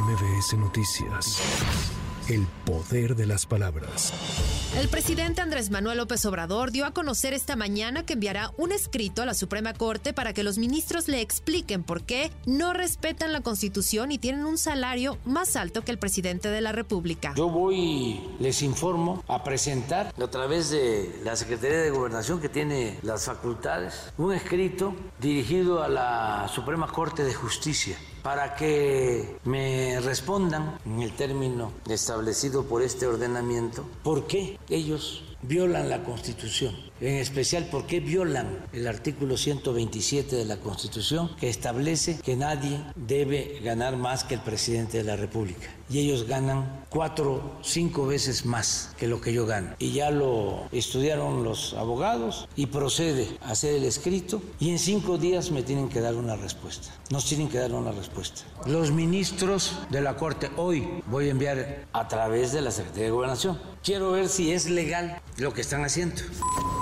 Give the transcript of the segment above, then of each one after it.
MBS Noticias. El poder de las palabras. El presidente Andrés Manuel López Obrador dio a conocer esta mañana que enviará un escrito a la Suprema Corte para que los ministros le expliquen por qué no respetan la Constitución y tienen un salario más alto que el presidente de la República. Yo voy, les informo, a presentar a través de la Secretaría de Gobernación que tiene las facultades un escrito dirigido a la Suprema Corte de Justicia para que me respondan en el término establecido por este ordenamiento por qué ellos violan la Constitución, en especial por qué violan el artículo 127 de la Constitución que establece que nadie debe ganar más que el presidente de la República. Y ellos ganan cuatro, cinco veces más que lo que yo gano. Y ya lo estudiaron los abogados y procede a hacer el escrito y en cinco días me tienen que dar una respuesta. Nos tienen que dar una respuesta. Los ministros de la Corte, hoy voy a enviar a través de la Secretaría de Gobernación. Quiero ver si es legal lo que están haciendo.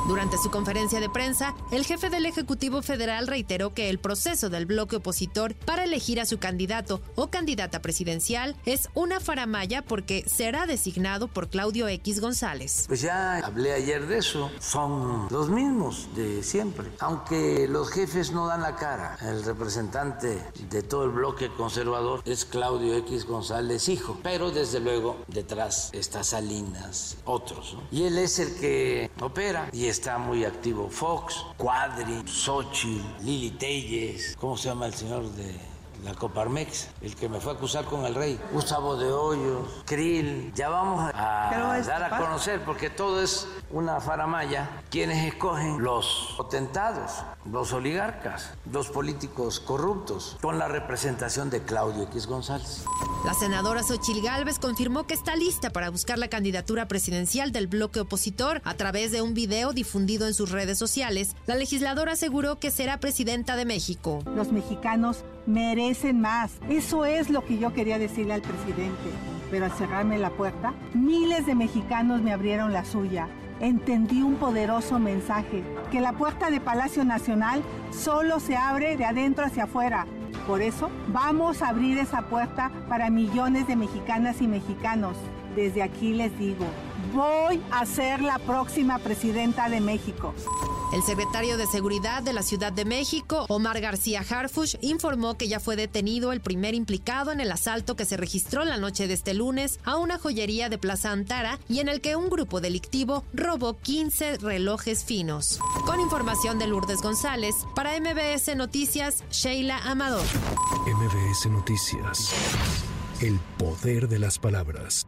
Durante su conferencia de prensa, el jefe del Ejecutivo Federal reiteró que el proceso del bloque opositor para elegir a su candidato o candidata presidencial es una faramaya porque será designado por Claudio X González. Pues ya hablé ayer de eso, son los mismos de siempre, aunque los jefes no dan la cara. El representante de todo el bloque conservador es Claudio X González, hijo, pero desde luego detrás está Salinas, otros, ¿no? y él es el que opera y está muy activo Fox, Cuadri, Xochitl, Lili Telles, ¿cómo se llama el señor de la Coparmex, el que me fue a acusar con el rey, Gustavo de Hoyos, Krill, ya vamos a dar a conocer porque todo es una faramaya, quienes escogen los potentados, los oligarcas, los políticos corruptos, con la representación de Claudio X González. La senadora Xochil Gálvez confirmó que está lista para buscar la candidatura presidencial del bloque opositor a través de un video difundido en sus redes sociales. La legisladora aseguró que será presidenta de México. Los mexicanos merecen más. Eso es lo que yo quería decirle al presidente. Pero al cerrarme la puerta, miles de mexicanos me abrieron la suya. Entendí un poderoso mensaje, que la puerta de Palacio Nacional solo se abre de adentro hacia afuera. Por eso vamos a abrir esa puerta para millones de mexicanas y mexicanos. Desde aquí les digo, voy a ser la próxima presidenta de México. El secretario de Seguridad de la Ciudad de México, Omar García Harfush, informó que ya fue detenido el primer implicado en el asalto que se registró la noche de este lunes a una joyería de Plaza Antara y en el que un grupo delictivo robó 15 relojes finos. Con información de Lourdes González, para MBS Noticias, Sheila Amador. MBS Noticias. El poder de las palabras.